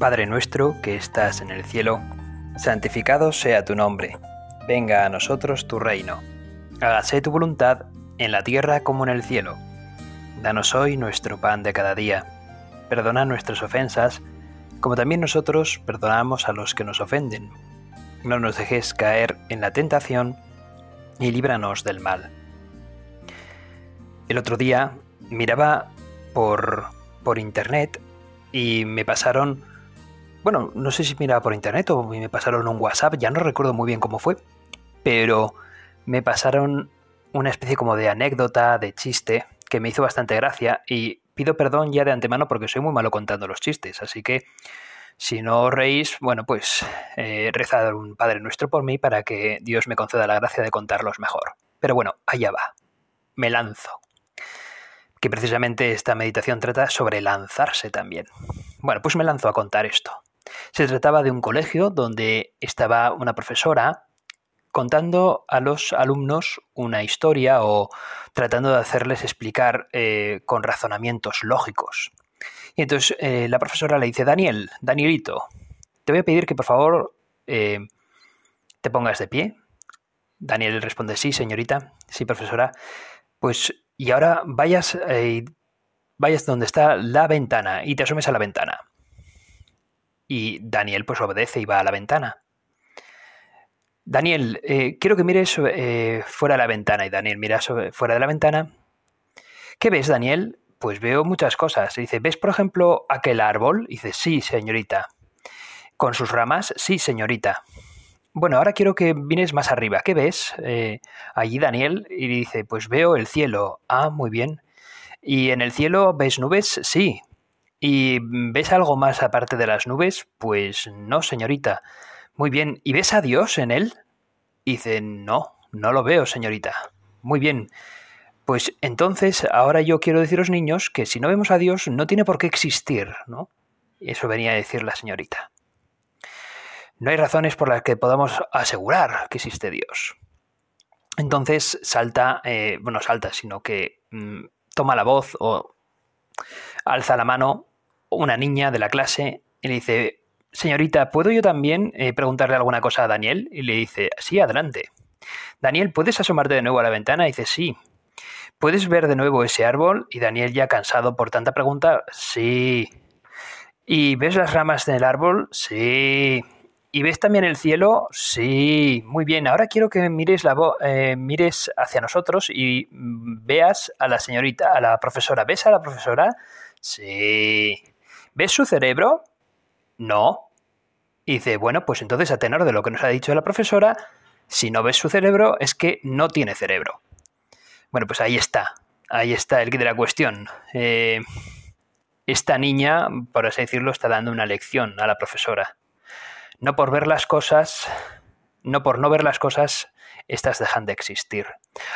Padre nuestro que estás en el cielo, santificado sea tu nombre, venga a nosotros tu reino, hágase tu voluntad en la tierra como en el cielo. Danos hoy nuestro pan de cada día, perdona nuestras ofensas, como también nosotros perdonamos a los que nos ofenden. No nos dejes caer en la tentación y líbranos del mal. El otro día miraba por, por internet y me pasaron, bueno, no sé si miraba por internet o me pasaron un WhatsApp, ya no recuerdo muy bien cómo fue, pero me pasaron una especie como de anécdota, de chiste, que me hizo bastante gracia y pido perdón ya de antemano porque soy muy malo contando los chistes, así que si no os reís, bueno, pues eh, un Padre Nuestro por mí para que Dios me conceda la gracia de contarlos mejor. Pero bueno, allá va. Me lanzo que precisamente esta meditación trata sobre lanzarse también. Bueno, pues me lanzo a contar esto. Se trataba de un colegio donde estaba una profesora contando a los alumnos una historia o tratando de hacerles explicar eh, con razonamientos lógicos. Y entonces eh, la profesora le dice, Daniel, Danielito, te voy a pedir que por favor eh, te pongas de pie. Daniel responde, sí, señorita, sí, profesora. Pues y ahora vayas, vayas donde está la ventana y te asomes a la ventana. Y Daniel pues obedece y va a la ventana. Daniel, eh, quiero que mires eh, fuera de la ventana. Y Daniel mira fuera de la ventana. ¿Qué ves, Daniel? Pues veo muchas cosas. dice, ¿ves, por ejemplo, aquel árbol? Dice, sí, señorita. ¿Con sus ramas? Sí, señorita. Bueno, ahora quiero que vienes más arriba. ¿Qué ves? Eh, allí Daniel y dice, pues veo el cielo. Ah, muy bien. ¿Y en el cielo ves nubes? Sí. ¿Y ves algo más aparte de las nubes? Pues no, señorita. Muy bien. ¿Y ves a Dios en él? dice, no, no lo veo, señorita. Muy bien. Pues entonces, ahora yo quiero deciros, niños, que si no vemos a Dios, no tiene por qué existir, ¿no? Eso venía a decir la señorita. No hay razones por las que podamos asegurar que existe Dios. Entonces salta, eh, bueno, salta, sino que mm, toma la voz o alza la mano una niña de la clase y le dice, señorita, ¿puedo yo también eh, preguntarle alguna cosa a Daniel? Y le dice, sí, adelante. Daniel, ¿puedes asomarte de nuevo a la ventana? Dice, sí. ¿Puedes ver de nuevo ese árbol? Y Daniel, ya cansado por tanta pregunta, sí. ¿Y ves las ramas del árbol? Sí. ¿Y ves también el cielo? Sí, muy bien. Ahora quiero que mires, la eh, mires hacia nosotros y veas a la señorita, a la profesora. ¿Ves a la profesora? Sí. ¿Ves su cerebro? No. Y dice, bueno, pues entonces a tenor de lo que nos ha dicho la profesora, si no ves su cerebro es que no tiene cerebro. Bueno, pues ahí está. Ahí está el que de la cuestión. Eh, esta niña, por así decirlo, está dando una lección a la profesora no por ver las cosas, no por no ver las cosas, estas dejan de existir.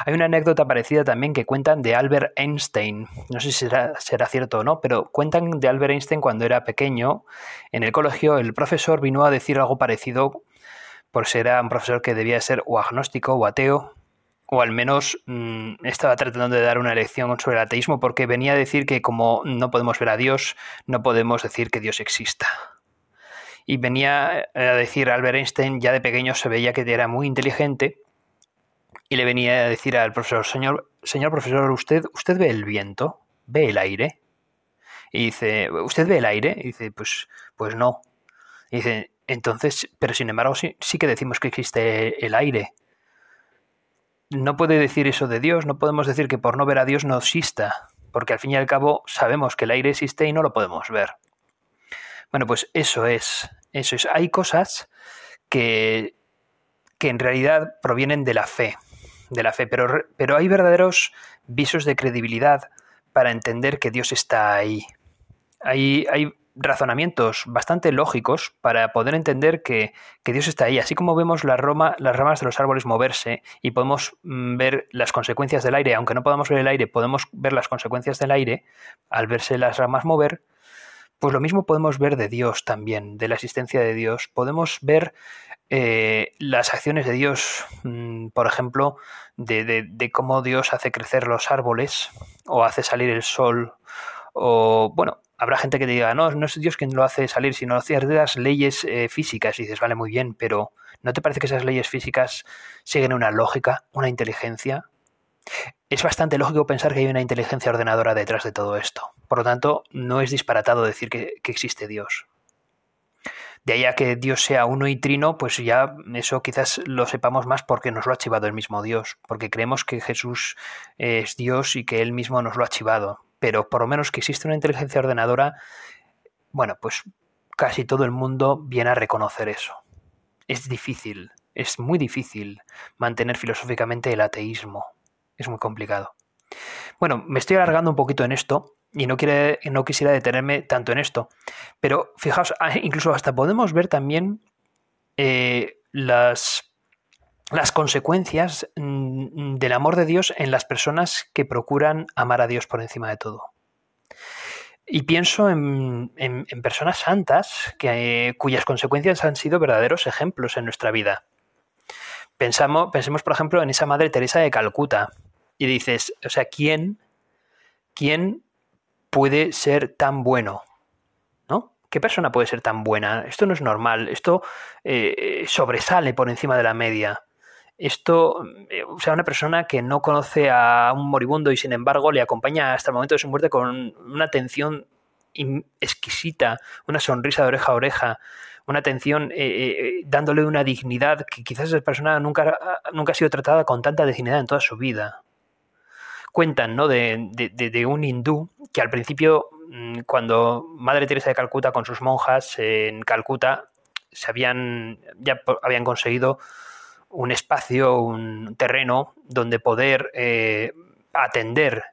Hay una anécdota parecida también que cuentan de Albert Einstein. No sé si será, cierto o no, pero cuentan de Albert Einstein cuando era pequeño. En el colegio el profesor vino a decir algo parecido, por ser un profesor que debía ser o agnóstico o ateo, o al menos mmm, estaba tratando de dar una lección sobre el ateísmo, porque venía a decir que como no podemos ver a Dios, no podemos decir que Dios exista y venía a decir Albert Einstein, ya de pequeño se veía que era muy inteligente, y le venía a decir al profesor, señor, señor profesor, ¿usted, ¿usted ve el viento? ¿Ve el aire? Y dice, ¿usted ve el aire? Y dice, pues, pues no. Y dice, entonces, pero sin embargo sí, sí que decimos que existe el aire. No puede decir eso de Dios, no podemos decir que por no ver a Dios no exista, porque al fin y al cabo sabemos que el aire existe y no lo podemos ver. Bueno, pues eso es, eso es. Hay cosas que, que en realidad provienen de la fe, de la fe, pero, pero hay verdaderos visos de credibilidad para entender que Dios está ahí. Hay, hay razonamientos bastante lógicos para poder entender que, que, Dios está ahí. Así como vemos las ramas de los árboles moverse y podemos mm, ver las consecuencias del aire, aunque no podamos ver el aire, podemos ver las consecuencias del aire al verse las ramas mover, pues lo mismo podemos ver de Dios también, de la existencia de Dios. Podemos ver eh, las acciones de Dios, mm, por ejemplo, de, cómo Dios hace crecer los árboles o hace salir el sol o, bueno, Habrá gente que te diga, no, no es Dios quien lo hace salir, sino ciertas leyes eh, físicas. Y dices, vale, muy bien, pero ¿no te parece que esas leyes físicas siguen una lógica, una inteligencia? Es bastante lógico pensar que hay una inteligencia ordenadora detrás de todo esto. Por lo tanto, no es disparatado decir que, que existe Dios. De ahí a que Dios sea uno y trino, pues ya eso quizás lo sepamos más porque nos lo ha chivado el mismo Dios, porque creemos que Jesús es Dios y que Él mismo nos lo ha chivado. Pero por lo menos que existe una inteligencia ordenadora, bueno, pues casi todo el mundo viene a reconocer eso. Es difícil, es muy difícil mantener filosóficamente el ateísmo. Es muy complicado. Bueno, me estoy alargando un poquito en esto, y no, quiere, no quisiera detenerme tanto en esto. Pero fijaos, ah, incluso hasta podemos ver también eh, las, las consecuencias mm, del amor de Dios en las personas que procuran amar a Dios por encima de todo. Y pienso en, personas santas que, cuyas consecuencias han sido verdaderos ejemplos en nuestra vida. Pensamos, pensemos, por ejemplo, en esa Madre Teresa de Calcuta. Y dices, o sea, ¿quién, quién puede ser tan bueno? ¿No? ¿Qué persona puede ser tan buena? Esto no es normal, esto eh, sobresale por encima de la media. Esto, eh, o sea, una persona que no conoce a un moribundo y sin embargo le acompaña hasta el momento de su muerte con una atención exquisita, una sonrisa de oreja a oreja, una atención eh, dándole una dignidad que quizás esa persona nunca, nunca ha sido tratada con tanta dignidad en toda su vida cuentan ¿no? de, un hindú que al principio, mm, cuando Madre Teresa de Calcuta con sus monjas en Calcuta, se habían, ya habían conseguido un espacio, un terreno donde poder eh, atender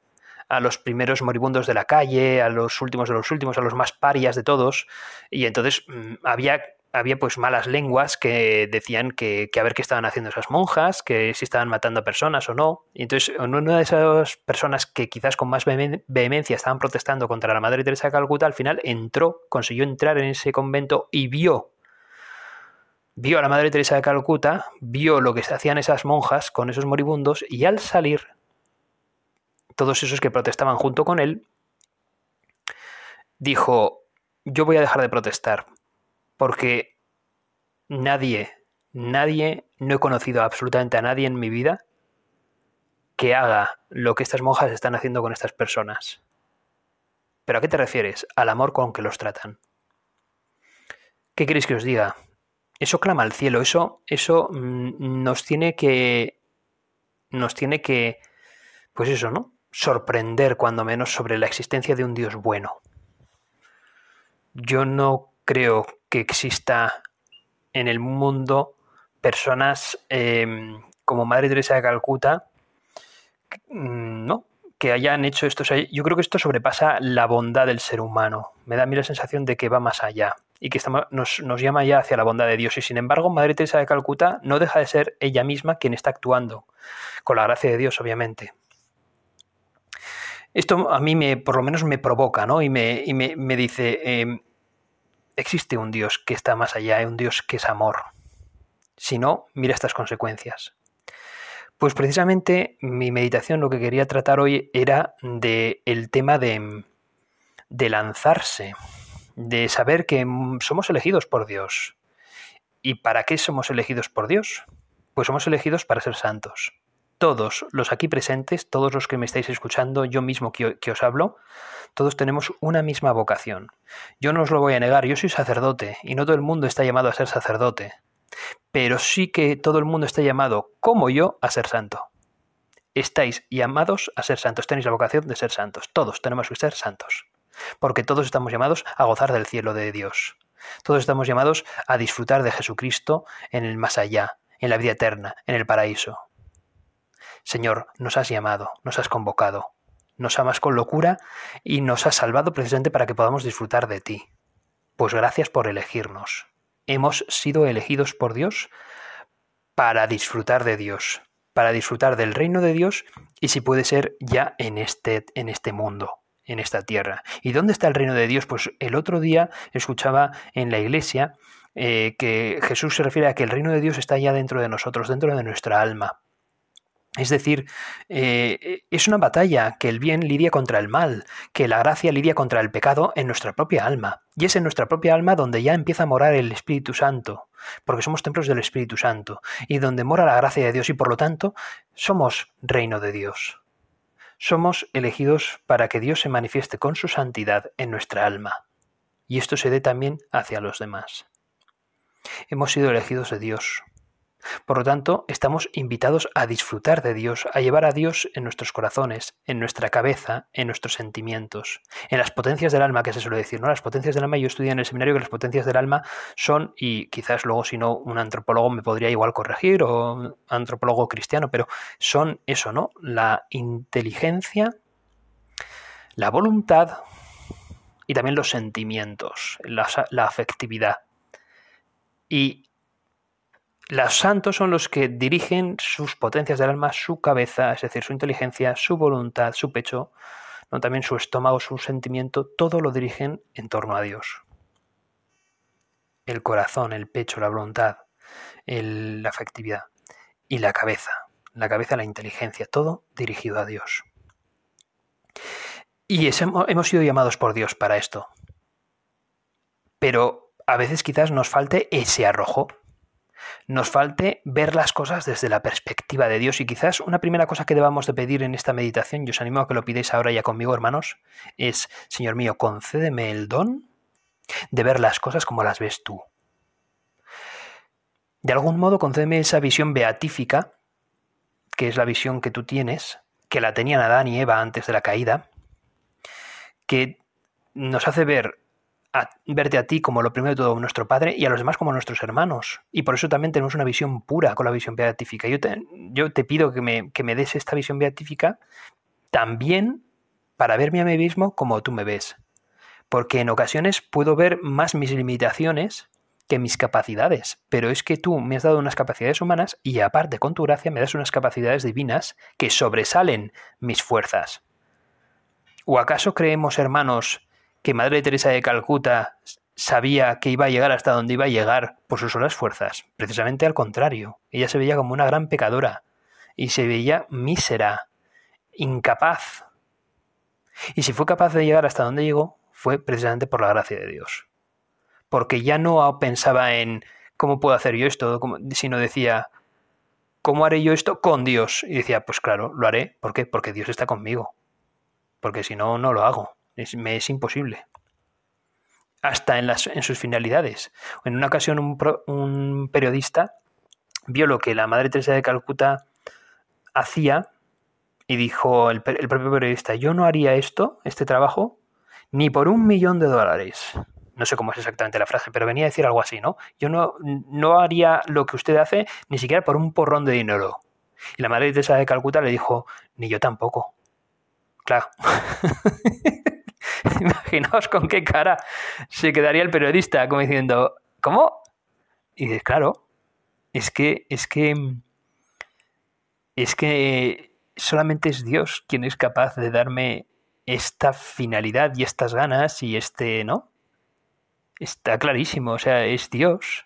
a los primeros moribundos de la calle, a los últimos de los últimos, a los más parias de todos, y entonces mm, había había pues malas lenguas que decían que, a ver qué estaban haciendo esas monjas, que si estaban matando a personas o no. Y entonces una de esas personas que quizás con más vehemencia estaban protestando contra la Madre Teresa de Calcuta, al final entró, consiguió entrar en ese convento y vio, vio a la Madre Teresa de Calcuta, vio lo que hacían esas monjas con esos moribundos y al salir, todos esos que protestaban junto con él, dijo, yo voy a dejar de protestar porque nadie, nadie, no he conocido absolutamente a nadie en mi vida que haga lo que estas monjas están haciendo con estas personas. ¿Pero a qué te refieres? Al amor con que los tratan. ¿Qué queréis que os diga? Eso clama al cielo, eso, eso mm, nos tiene que. nos tiene que. Pues eso, ¿no? Sorprender cuando menos sobre la existencia de un Dios bueno. Yo no creo que exista en el mundo personas em, como Madre Teresa de Calcuta, mm, ¿no? que hayan hecho esto. yo creo que esto sobrepasa la bondad del ser humano. Me da a mí la sensación de que va más allá y que nos, nos, llama ya hacia la bondad de Dios. Y sin embargo, Madre Teresa de Calcuta no deja de ser ella misma quien está actuando, con la gracia de Dios, obviamente. Esto a mí me, por lo menos me provoca, ¿no? Y me, y me, me dice, em, existe un Dios que está más allá, un Dios que es amor. Si no, mira estas consecuencias. Pues precisamente mi meditación lo que quería tratar hoy era de el tema de, de lanzarse, de saber que somos elegidos por Dios. ¿Y para qué somos elegidos por Dios? Pues somos elegidos para ser santos. Todos los aquí presentes, todos los que me estáis escuchando, yo mismo que, os hablo, todos tenemos una misma vocación. Yo no os lo voy a negar, yo soy sacerdote y no todo el mundo está llamado a ser sacerdote, pero sí que todo el mundo está llamado, como yo, a ser santo. Estáis llamados a ser santos, tenéis la vocación de ser santos, todos tenemos que ser santos, porque todos estamos llamados a gozar del cielo de Dios. Todos estamos llamados a disfrutar de Jesucristo en el más allá, en la vida eterna, en el paraíso. Señor, nos has llamado, nos has convocado, nos amas con locura y nos has salvado precisamente para que podamos disfrutar de ti. Pues gracias por elegirnos. Hemos sido elegidos por Dios para disfrutar de Dios, para disfrutar del reino de Dios y si puede ser ya en este, en este mundo, en esta tierra. ¿Y dónde está el reino de Dios? Pues el otro día escuchaba en la iglesia eh, que Jesús se refiere a que el reino de Dios está ya dentro de nosotros, dentro de nuestra alma. Es decir, eh, es una batalla que el bien lidia contra el mal, que la gracia lidia contra el pecado en nuestra propia alma. Y es en nuestra propia alma donde ya empieza a morar el Espíritu Santo, porque somos templos del Espíritu Santo, y donde mora la gracia de Dios y por lo tanto somos reino de Dios. Somos elegidos para que Dios se manifieste con su santidad en nuestra alma. Y esto se dé también hacia los demás. Hemos sido elegidos de Dios, por lo tanto, estamos invitados a disfrutar de Dios, a llevar a Dios en nuestros corazones, en nuestra cabeza, en nuestros sentimientos, en las potencias del alma, que se suele decir, ¿no? Las potencias del alma, yo estudié en el seminario que las potencias del alma son, y quizás luego si no un antropólogo me podría igual corregir, o un antropólogo cristiano, pero son eso, ¿no? La inteligencia, la voluntad y también los sentimientos, la, la afectividad. Y los santos son los que dirigen sus potencias del alma, su cabeza, es decir, su inteligencia, su voluntad, su pecho, ¿no? también su estómago, su sentimiento, todo lo dirigen en torno a Dios. El corazón, el pecho, la voluntad, la afectividad y la cabeza, la cabeza, la inteligencia, todo dirigido a Dios. Y hemos sido llamados por Dios para esto. Pero a veces quizás nos falte ese arrojo, nos falte ver las cosas desde la perspectiva de Dios. Y quizás una primera cosa que debamos de pedir en esta meditación, y os animo a que lo pidáis ahora ya conmigo, hermanos, es, Señor mío, concédeme el don de ver las cosas como las ves tú. De algún modo, concédeme esa visión beatífica, que es la visión que tú tienes, que la tenían Adán y Eva antes de la caída, que nos hace ver a verte a ti como lo primero de todo nuestro Padre y a los demás como nuestros hermanos. Y por eso también tenemos una visión pura con la visión beatífica. Yo te, yo te pido que me, que me des esta visión beatífica también para verme a mí mismo como tú me ves. Porque en ocasiones puedo ver más mis limitaciones que mis capacidades. Pero es que tú me has dado unas capacidades humanas y aparte con tu gracia me das unas capacidades divinas que sobresalen mis fuerzas. ¿O acaso creemos, hermanos, que Madre Teresa de Calcuta sabía que iba a llegar hasta donde iba a llegar por sus solas fuerzas. Precisamente al contrario, ella se veía como una gran pecadora y se veía mísera, incapaz. Y si fue capaz de llegar hasta donde llegó, fue precisamente por la gracia de Dios. Porque ya no pensaba en cómo puedo hacer yo esto, sino decía, ¿cómo haré yo esto con Dios? Y decía, pues claro, lo haré. ¿Por qué? Porque Dios está conmigo. Porque si no, no lo hago. Es, me es imposible. Hasta en, las, en sus finalidades. En una ocasión un, periodista vio lo que la Madre Teresa de Calcuta hacía y dijo el, el, propio periodista, yo no haría esto, este trabajo, ni por un millón de dólares. No sé cómo es exactamente la frase, pero venía a decir algo así, ¿no? Yo no, no haría lo que usted hace ni siquiera por un porrón de dinero. Y la Madre Teresa de Calcuta le dijo, ni yo tampoco. Claro. Imaginaos con qué cara se quedaría el periodista, como diciendo, ¿cómo? Y dices, claro, es que, es que, es que solamente es Dios quien es capaz de darme esta finalidad y estas ganas y este, ¿no? Está clarísimo, o sea, es Dios.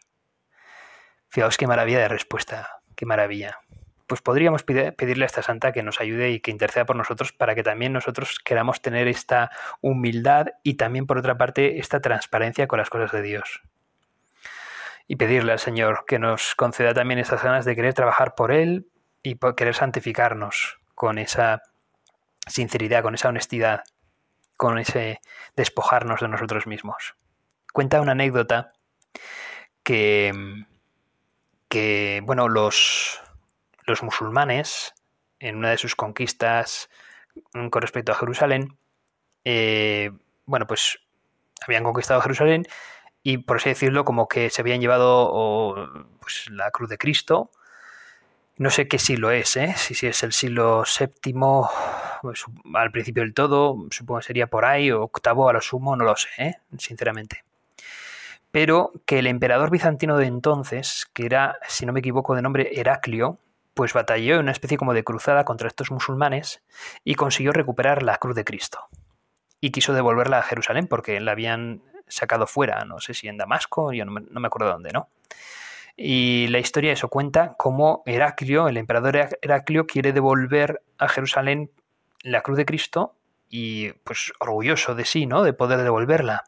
Fijaos qué maravilla de respuesta, qué maravilla pues podríamos pedirle a esta santa que nos ayude y que interceda por nosotros para que también nosotros queramos tener esta humildad y también por otra parte esta transparencia con las cosas de Dios. Y pedirle al Señor que nos conceda también esas ganas de querer trabajar por Él y querer santificarnos con esa sinceridad, con esa honestidad, con ese despojarnos de nosotros mismos. Cuenta una anécdota que, que bueno, los, los musulmanes, en una de sus conquistas mm, con respecto a Jerusalén, eh, bueno, pues habían conquistado Jerusalén y, por así decirlo, como que se habían llevado pues, la cruz de Cristo. No sé qué siglo es, ¿eh? si, es el siglo séptimo, pues, al principio del todo, supongo que sería por ahí, o octavo a lo sumo, no lo sé, ¿eh? sinceramente. Pero que el emperador bizantino de entonces, que era, si no me equivoco, de nombre Heraclio, pues batalló en una especie como de cruzada contra estos musulmanes y consiguió recuperar la cruz de Cristo. Y quiso devolverla a Jerusalén porque la habían sacado fuera, no sé si en Damasco, yo no me, acuerdo dónde, ¿no? Y la historia eso cuenta cómo Heraclio, el emperador Heraclio, quiere devolver a Jerusalén la cruz de Cristo y pues orgulloso de sí, ¿no? De poder devolverla.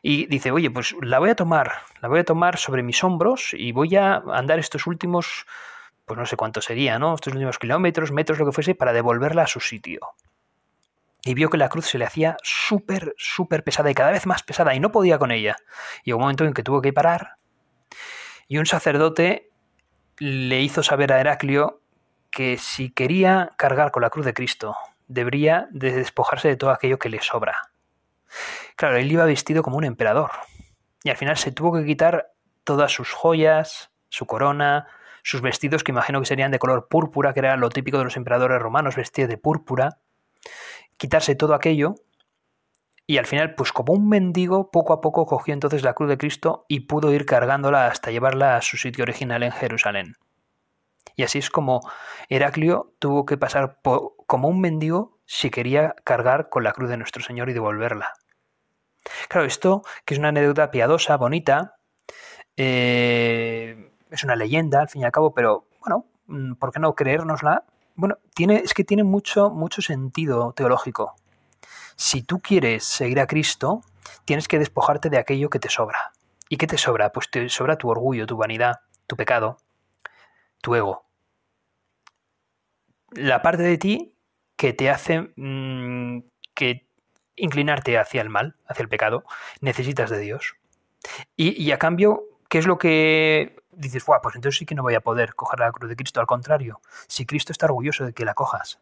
Y dice, oye, pues la voy a tomar, la voy a tomar sobre mis hombros y voy a andar estos últimos, pues no sé cuánto sería, ¿no? Estos últimos kilómetros, metros, lo que fuese, para devolverla a su sitio. Y vio que la cruz se le hacía súper, súper pesada y cada vez más pesada y no podía con ella. Y un momento en que tuvo que parar y un sacerdote le hizo saber a Heraclio que si quería cargar con la cruz de Cristo, debería de despojarse de todo aquello que le sobra. Claro, él iba vestido como un emperador. Y al final se tuvo que quitar todas sus joyas, su corona, sus vestidos que imagino que serían de color púrpura, que era lo típico de los emperadores romanos, vestidos de púrpura, quitarse todo aquello y al final, pues como un mendigo, poco a poco cogió entonces la cruz de Cristo y pudo ir cargándola hasta llevarla a su sitio original en Jerusalén. Y así es como Heraclio tuvo que pasar como un mendigo si quería cargar con la cruz de nuestro Señor y devolverla. Claro, esto, que es una anécdota piadosa, bonita, eh, es una leyenda al fin y al cabo, pero bueno, mm, ¿por qué no creérnosla? Bueno, tiene, es que tiene mucho, mucho sentido teológico. Si tú quieres seguir a Cristo, tienes que despojarte de aquello que te sobra. ¿Y qué te sobra? Pues te sobra tu orgullo, tu vanidad, tu pecado, tu ego. La parte de ti que te hace mm, que inclinarte hacia el mal, hacia el pecado, necesitas de Dios. Y, a cambio, ¿qué es lo que dices? pues entonces sí que no voy a poder coger la cruz de Cristo. Al contrario, si Cristo está orgulloso de que la cojas,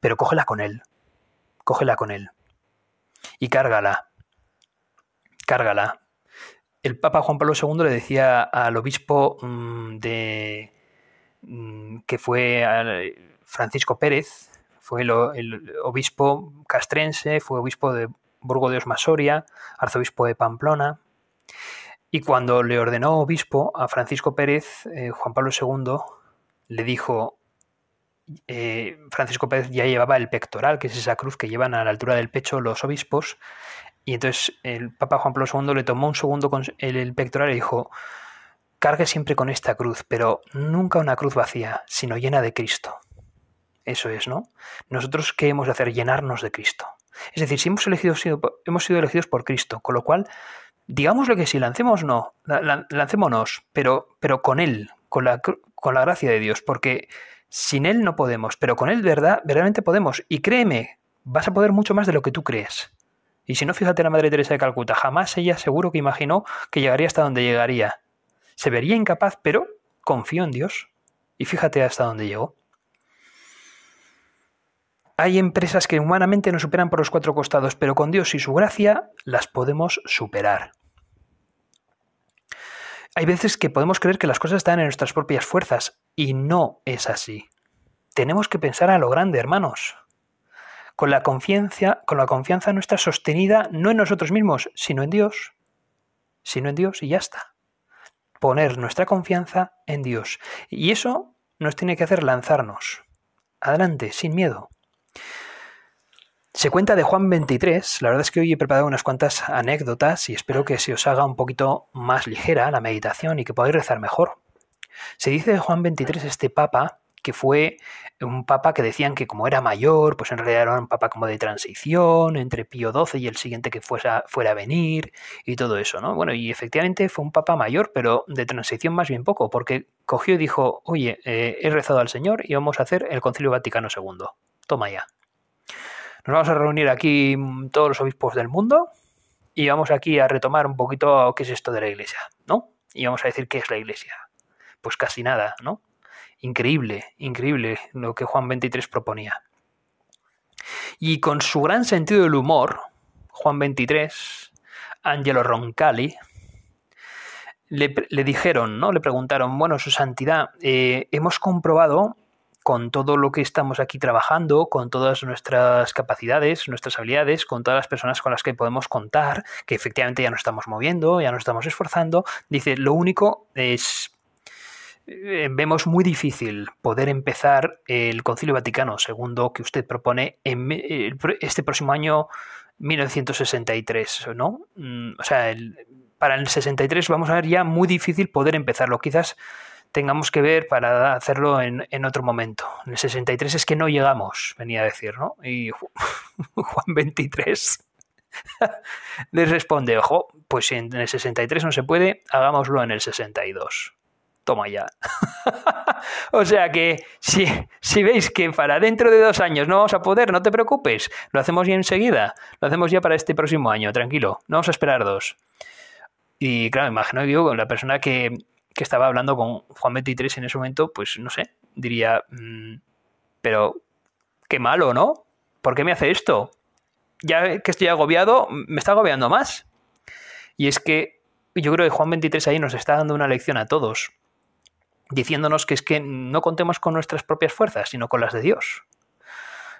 pero cógela con Él cógela con él. Y cárgala. Cárgala. El Papa Juan Pablo II le decía al obispo mm, de mm, que fue Francisco Pérez, fue el, obispo castrense, fue obispo de Burgo de Osmasoria, arzobispo de Pamplona, y cuando le ordenó obispo a Francisco Pérez, eh, Juan Pablo II le dijo, eh, Francisco Pérez ya llevaba el pectoral, que es esa cruz que llevan a la altura del pecho los obispos, y entonces el Papa Juan Pablo II le tomó un segundo con el, pectoral y dijo, cargue siempre con esta cruz, pero nunca una cruz vacía, sino llena de Cristo. Eso es, ¿no? Nosotros qué hemos de hacer? Llenarnos de Cristo. Es decir, si hemos, elegido, hemos sido elegidos por Cristo, con lo cual, digámosle que si lancemos no, lancémonos, pero, pero con Él, con la, con la gracia de Dios, porque sin Él no podemos, pero con Él verdad, verdaderamente podemos. Y créeme, vas a poder mucho más de lo que tú crees. Y si no, fíjate la Madre Teresa de Calcuta, jamás ella seguro que imaginó que llegaría hasta donde llegaría. Se vería incapaz, pero confió en Dios. Y fíjate hasta dónde llegó. Hay empresas que humanamente nos superan por los cuatro costados, pero con Dios y su gracia las podemos superar. Hay veces que podemos creer que las cosas están en nuestras propias fuerzas y no es así. Tenemos que pensar a lo grande, hermanos. Con la confianza, con la confianza nuestra sostenida no en nosotros mismos, sino en Dios. Sino en Dios y ya está. Poner nuestra confianza en Dios. Y eso nos tiene que hacer lanzarnos. Adelante, sin miedo. Se cuenta de Juan 23, la verdad es que hoy he preparado unas cuantas anécdotas y espero que se os haga un poquito más ligera la meditación y que podáis rezar mejor. Se dice de Juan 23 este papa que fue un papa que decían que como era mayor, pues en realidad era un papa como de transición entre Pío XII y el siguiente que fuera, a venir y todo eso, ¿no? Bueno, y efectivamente fue un papa mayor, pero de transición más bien poco, porque cogió y dijo, oye, eh, he rezado al Señor y vamos a hacer el Concilio Vaticano II. Toma ya. Nos vamos a reunir aquí todos los obispos del mundo y vamos aquí a retomar un poquito qué es esto de la iglesia, ¿no? Y vamos a decir qué es la iglesia. Pues casi nada, ¿no? Increíble, increíble lo que Juan 23 proponía. Y con su gran sentido del humor, Juan 23, Angelo Roncalli, le, dijeron, ¿no? Le preguntaron, bueno, su santidad, eh, hemos comprobado con todo lo que estamos aquí trabajando, con todas nuestras capacidades, nuestras habilidades, con todas las personas con las que podemos contar, que efectivamente ya nos estamos moviendo, ya nos estamos esforzando, dice, lo único es eh, vemos muy difícil poder empezar el Concilio Vaticano II que usted propone en este próximo año 1963, ¿no? Mm, o sea, para el 63 vamos a ver ya muy difícil poder empezarlo. Quizás tengamos que ver para hacerlo en, en, otro momento. En el 63 es que no llegamos, venía a decir, ¿no? Y Juan 23 les responde, ojo, pues si en el 63 no se puede, hagámoslo en el 62. Toma ya. o sea que si, si veis que para dentro de dos años no vamos a poder, no te preocupes, lo hacemos ya enseguida, lo hacemos ya para este próximo año, tranquilo, no vamos a esperar dos. Y claro, imagino que yo, la persona que, que estaba hablando con Juan 23 en ese momento, pues no sé, diría, mmm, pero qué malo, ¿no? ¿Por qué me hace esto? Ya que estoy agobiado, me está agobiando más. Y es que yo creo que Juan 23 ahí nos está dando una lección a todos, diciéndonos que es que no contemos con nuestras propias fuerzas, sino con las de Dios.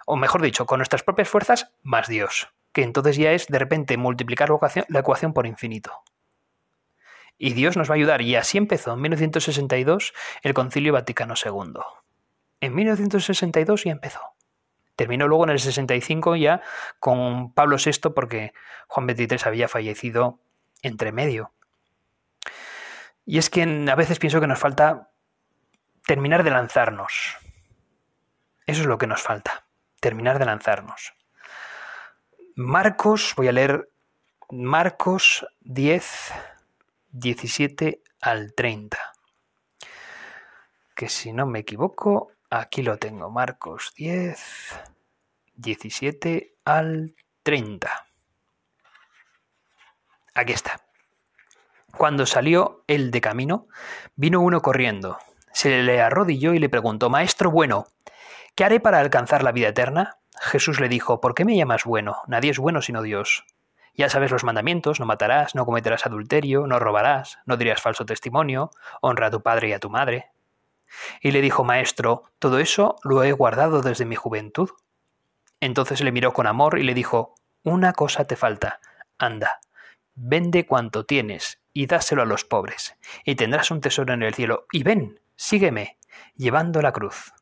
O mejor dicho, con nuestras propias fuerzas más Dios, que entonces ya es de repente multiplicar la ecuación por infinito y Dios nos va a ayudar. Y así empezó en 1962 el Concilio Vaticano II. En 1962 ya empezó. Terminó luego en el 65 ya con Pablo VI porque Juan XXIII había fallecido entre medio. Y es que a veces pienso que nos falta terminar de lanzarnos. Eso es lo que nos falta, terminar de lanzarnos. Marcos, voy a leer Marcos 10, 17 al 30. Que si no me equivoco, aquí lo tengo, Marcos 10, 17 al 30. Aquí está. Cuando salió él de camino, vino uno corriendo, se le arrodilló y le preguntó, Maestro bueno, ¿qué haré para alcanzar la vida eterna? Jesús le dijo, ¿por qué me llamas bueno? Nadie es bueno sino Dios. Ya sabes los mandamientos, no matarás, no cometerás adulterio, no robarás, no dirás falso testimonio, honra a tu padre y a tu madre. Y le dijo, Maestro, todo eso lo he guardado desde mi juventud. Entonces le miró con amor y le dijo, Una cosa te falta, anda, vende cuanto tienes y dáselo a los pobres, y tendrás un tesoro en el cielo, y ven, sígueme, llevando la cruz.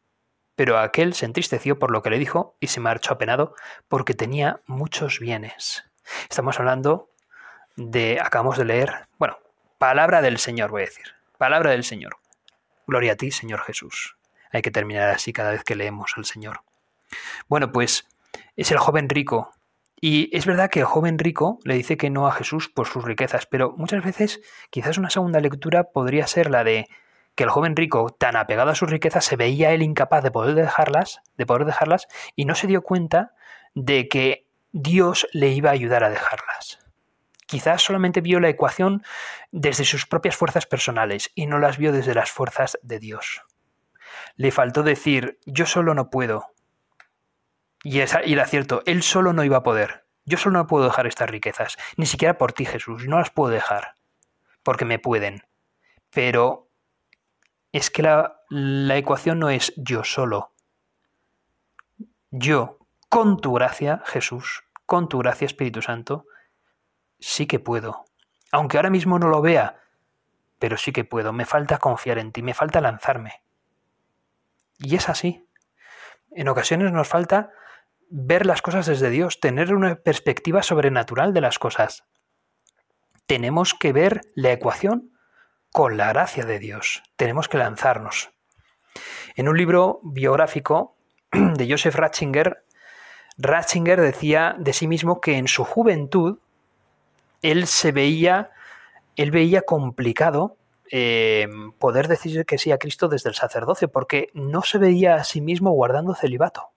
Pero aquel se entristeció por lo que le dijo y se marchó apenado porque tenía muchos bienes. Estamos hablando de, acabamos de leer, bueno, palabra del Señor, voy a decir, palabra del Señor. Gloria a ti, Señor Jesús. Hay que terminar así cada vez que leemos al Señor. Bueno, pues es el joven rico. Y es verdad que el joven rico le dice que no a Jesús por sus riquezas, pero muchas veces quizás una segunda lectura podría ser la de que el joven rico, tan apegado a sus riquezas, se veía él incapaz de poder dejarlas, de poder dejarlas, y no se dio cuenta de que Dios le iba a ayudar a dejarlas. Quizás solamente vio la ecuación desde sus propias fuerzas personales y no las vio desde las fuerzas de Dios. Le faltó decir, yo solo no puedo. Y, era cierto, él solo no iba a poder. Yo solo no puedo dejar estas riquezas, ni siquiera por ti Jesús, no las puedo dejar, porque me pueden. Pero es que la, la ecuación no es yo solo. Yo con tu gracia, Jesús, con tu gracia, Espíritu Santo, sí que puedo. Aunque ahora mismo no lo vea, pero sí que puedo. Me falta confiar en ti, me falta lanzarme. Y es así. En ocasiones nos falta ver las cosas desde Dios, tener una perspectiva sobrenatural de las cosas. Tenemos que ver la ecuación con la gracia de Dios. Tenemos que lanzarnos. En un libro biográfico de Joseph Ratzinger Ratzinger decía de sí mismo que en su juventud él se veía, él veía complicado eh, poder decir que sí a Cristo desde el sacerdocio, porque no se veía a sí mismo guardando celibato.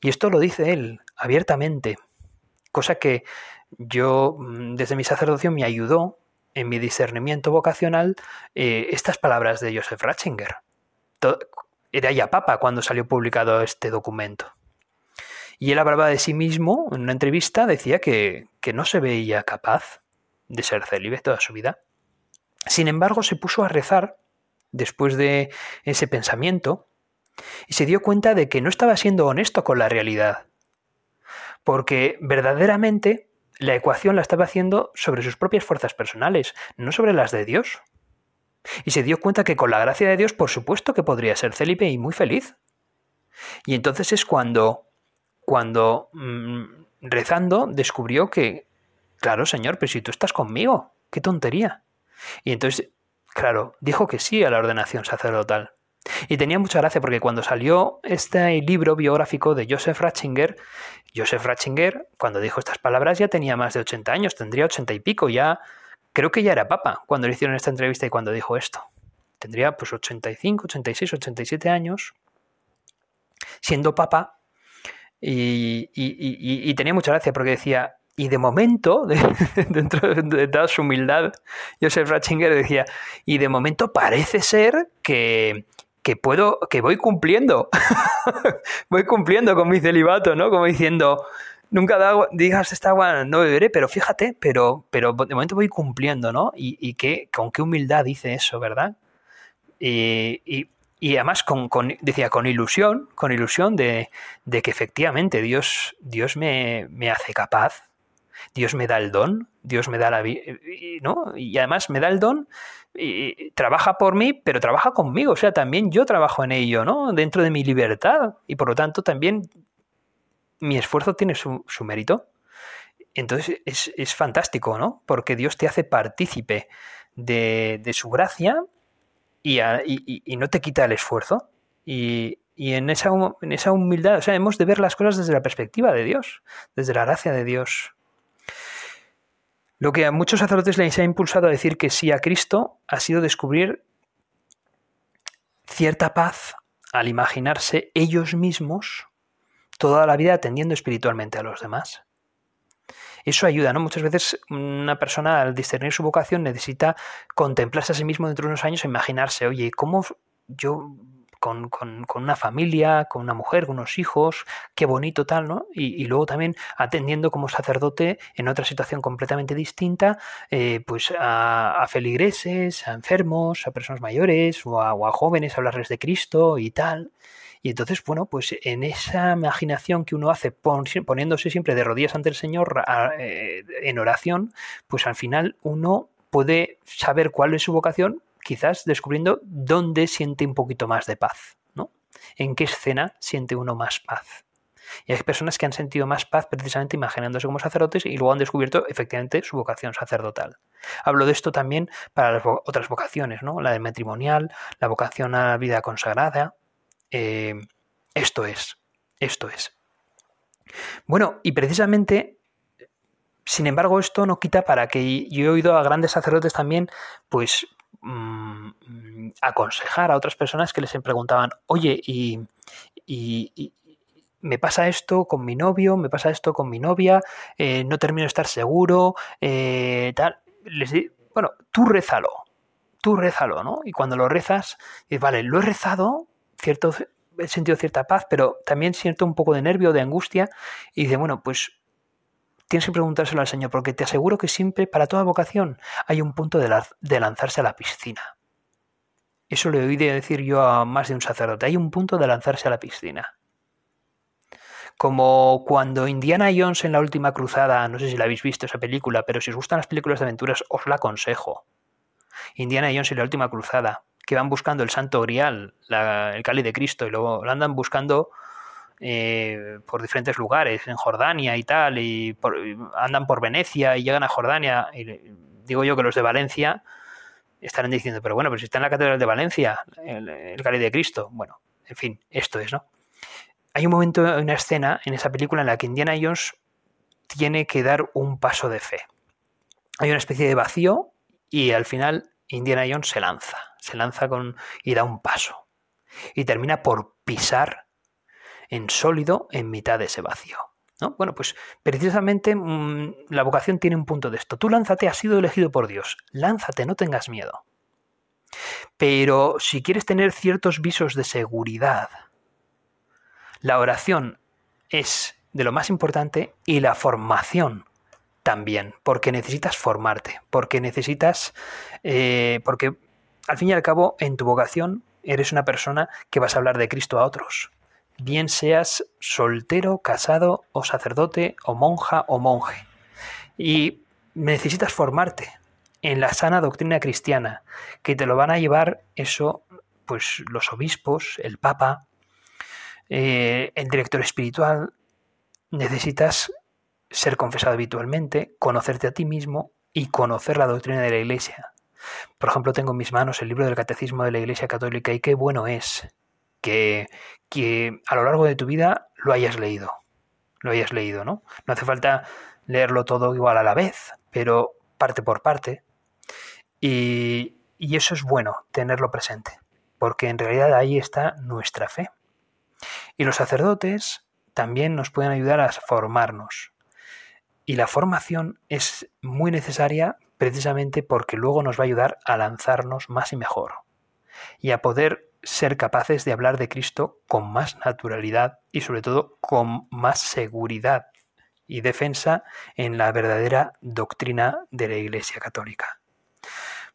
Y esto lo dice él abiertamente, cosa que yo mm, desde mi sacerdocio me ayudó en mi discernimiento vocacional eh, estas palabras de Joseph Ratzinger. Era ya papa cuando salió publicado este documento. Y él hablaba de sí mismo en una entrevista, decía que, que no se veía capaz de ser célibe toda su vida. Sin embargo, se puso a rezar después de ese pensamiento y se dio cuenta de que no estaba siendo honesto con la realidad, porque verdaderamente la ecuación la estaba haciendo sobre sus propias fuerzas personales, no sobre las de Dios. Y se dio cuenta que con la gracia de Dios, por supuesto que podría ser célibe y muy feliz. Y entonces es cuando cuando mm, rezando descubrió que Claro, señor, pero si tú estás conmigo, qué tontería. Y entonces, claro, dijo que sí a la ordenación sacerdotal. Y tenía mucha gracia porque cuando salió este libro biográfico de Joseph Ratzinger, Joseph Ratzinger, cuando dijo estas palabras, ya tenía más de 80 años, tendría 80 y pico, ya creo que ya era papa cuando le hicieron esta entrevista y cuando dijo esto. Tendría pues 85, 86, 87 años, siendo papa, y, y tenía mucha gracia porque decía, y de momento, dentro de toda su humildad, Joseph Ratzinger decía, y de momento parece ser que, que puedo, que voy cumpliendo, voy cumpliendo con mi celibato, ¿no? Como diciendo, nunca digas esta agua no beberé, pero fíjate, pero, pero de momento voy cumpliendo, ¿no? Y, y con qué humildad dice eso, ¿verdad? Y, además con, decía, con ilusión, con ilusión de, de que efectivamente Dios, Dios me, me, hace capaz, Dios me da el don, Dios me da la vida, ¿no? Y además me da el don y trabaja por mí, pero trabaja conmigo, o sea, también yo trabajo en ello, ¿no? Dentro de mi libertad y por lo tanto también mi esfuerzo tiene su, mérito. Entonces es, fantástico, ¿no? Porque Dios te hace partícipe de, su gracia y, no te quita el esfuerzo. Y, en, esa, en esa humildad, o sea, hemos de ver las cosas desde la perspectiva de Dios, desde la gracia de Dios. Lo que a muchos sacerdotes les ha impulsado a decir que sí a Cristo ha sido descubrir cierta paz al imaginarse ellos mismos toda la vida atendiendo espiritualmente a los demás. Eso ayuda, ¿no? Muchas veces una persona al discernir su vocación necesita contemplarse a sí mismo dentro de unos años e imaginarse, oye, ¿cómo yo con, una familia, con una mujer, con unos hijos, qué bonito tal, ¿no? Y, luego también atendiendo como sacerdote en otra situación completamente distinta, eh, pues a, feligreses, a enfermos, a personas mayores o a, o a jóvenes, hablarles de Cristo y tal. Y entonces, bueno, pues en esa imaginación que uno hace poniéndose siempre de rodillas ante el Señor eh, en oración, pues al final uno puede saber cuál es su vocación quizás descubriendo dónde siente un poquito más de paz, ¿no? En qué escena siente uno más paz. Y hay personas que han sentido más paz precisamente imaginándose como sacerdotes y luego han descubierto efectivamente su vocación sacerdotal. Hablo de esto también para las otras vocaciones, ¿no? La del matrimonial, la vocación a la vida consagrada. Eh, esto es, esto es. Bueno, y precisamente sin embargo, esto no quita para que yo he oído a grandes sacerdotes también, pues Mm, aconsejar a otras personas que les preguntaban, oye, y, me pasa esto con mi novio, me pasa esto con mi novia, eh, no termino de estar seguro, eh, tal. Les bueno, tú rézalo, tú rézalo, ¿no? Y cuando lo rezas, dices, vale, lo he rezado, cierto, he sentido cierta paz, pero también siento un poco de nervio, de angustia, y dice, bueno, pues tienes que preguntárselo al Señor, porque te aseguro que siempre, para toda vocación, hay un punto de, lanzarse a la piscina. Eso lo he oído decir yo a más de un sacerdote. Hay un punto de lanzarse a la piscina. Como cuando Indiana Jones en la última cruzada, no sé si la habéis visto esa película, pero si os gustan las películas de aventuras, os la aconsejo. Indiana Jones en la última cruzada, que van buscando el Santo Grial, el Cali de Cristo, y luego lo andan buscando eh, por diferentes lugares, en Jordania y tal, y andan por Venecia y llegan a Jordania. Y digo yo que los de Valencia estarán diciendo, pero bueno, pero si está en la Catedral de Valencia, el, el de Cristo. Bueno, en fin, esto es, ¿no? Hay un momento, una escena en esa película en la que Indiana Jones tiene que dar un paso de fe. Hay una especie de vacío y al final Indiana Jones se lanza, se lanza con y da un paso y termina por pisar en sólido en mitad de ese vacío. ¿no? Bueno, pues precisamente mm, la vocación tiene un punto de esto. Tú lánzate, has sido elegido por Dios. Lánzate, no tengas miedo. Pero si quieres tener ciertos visos de seguridad, la oración es de lo más importante y la formación también, porque necesitas formarte, porque necesitas, eh, porque al fin y al cabo en tu vocación eres una persona que vas a hablar de Cristo a otros bien seas soltero, casado o sacerdote o monja o monje. Y necesitas formarte en la sana doctrina cristiana, que te lo van a llevar eso, pues los obispos, el papa, eh, el director espiritual. Necesitas ser confesado habitualmente, conocerte a ti mismo y conocer la doctrina de la Iglesia. Por ejemplo, tengo en mis manos el libro del Catecismo de la Iglesia Católica y qué bueno es que, que a lo largo de tu vida lo hayas leído. Lo hayas leído, ¿no? No hace falta leerlo todo igual a la vez, pero parte por parte. Y, y eso es bueno, tenerlo presente, porque en realidad ahí está nuestra fe. Y los sacerdotes también nos pueden ayudar a formarnos. Y la formación es muy necesaria precisamente porque luego nos va a ayudar a lanzarnos más y mejor y a poder ser capaces de hablar de Cristo con más naturalidad y sobre todo con más seguridad y defensa en la verdadera doctrina de la Iglesia Católica.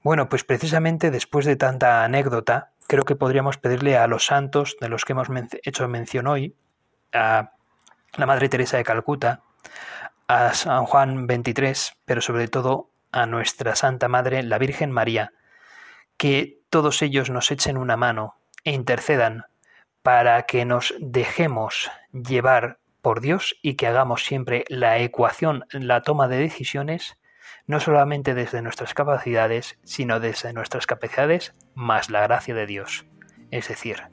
Bueno, pues precisamente después de tanta anécdota, creo que podríamos pedirle a los santos de los que hemos hecho mención hoy, a la Madre Teresa de Calcuta, a San Juan XXIII, pero sobre todo a nuestra Santa Madre, la Virgen María, que todos ellos nos echen una mano e intercedan para que nos dejemos llevar por Dios y que hagamos siempre la ecuación, la toma de decisiones, no solamente desde nuestras capacidades, sino desde nuestras capacidades más la gracia de Dios. Es decir,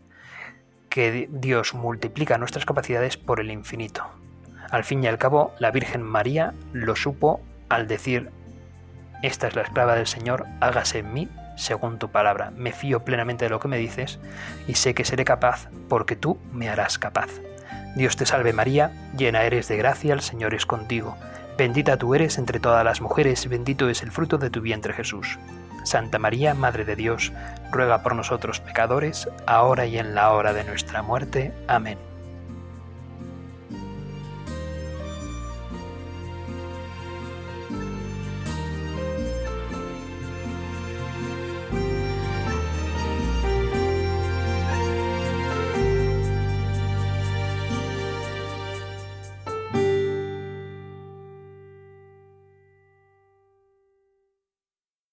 que Dios multiplica nuestras capacidades por el infinito. Al fin y al cabo, la Virgen María lo supo al decir, esta es la esclava del Señor, hágase en mí según tu palabra. Me fío plenamente de lo que me dices y sé que seré capaz porque tú me harás capaz. Dios te salve María, llena eres de gracia, el Señor es contigo. Bendita tú eres entre todas las mujeres, bendito es el fruto de tu vientre Jesús. Santa María, Madre de Dios, ruega por nosotros pecadores, ahora y en la hora de nuestra muerte. Amén.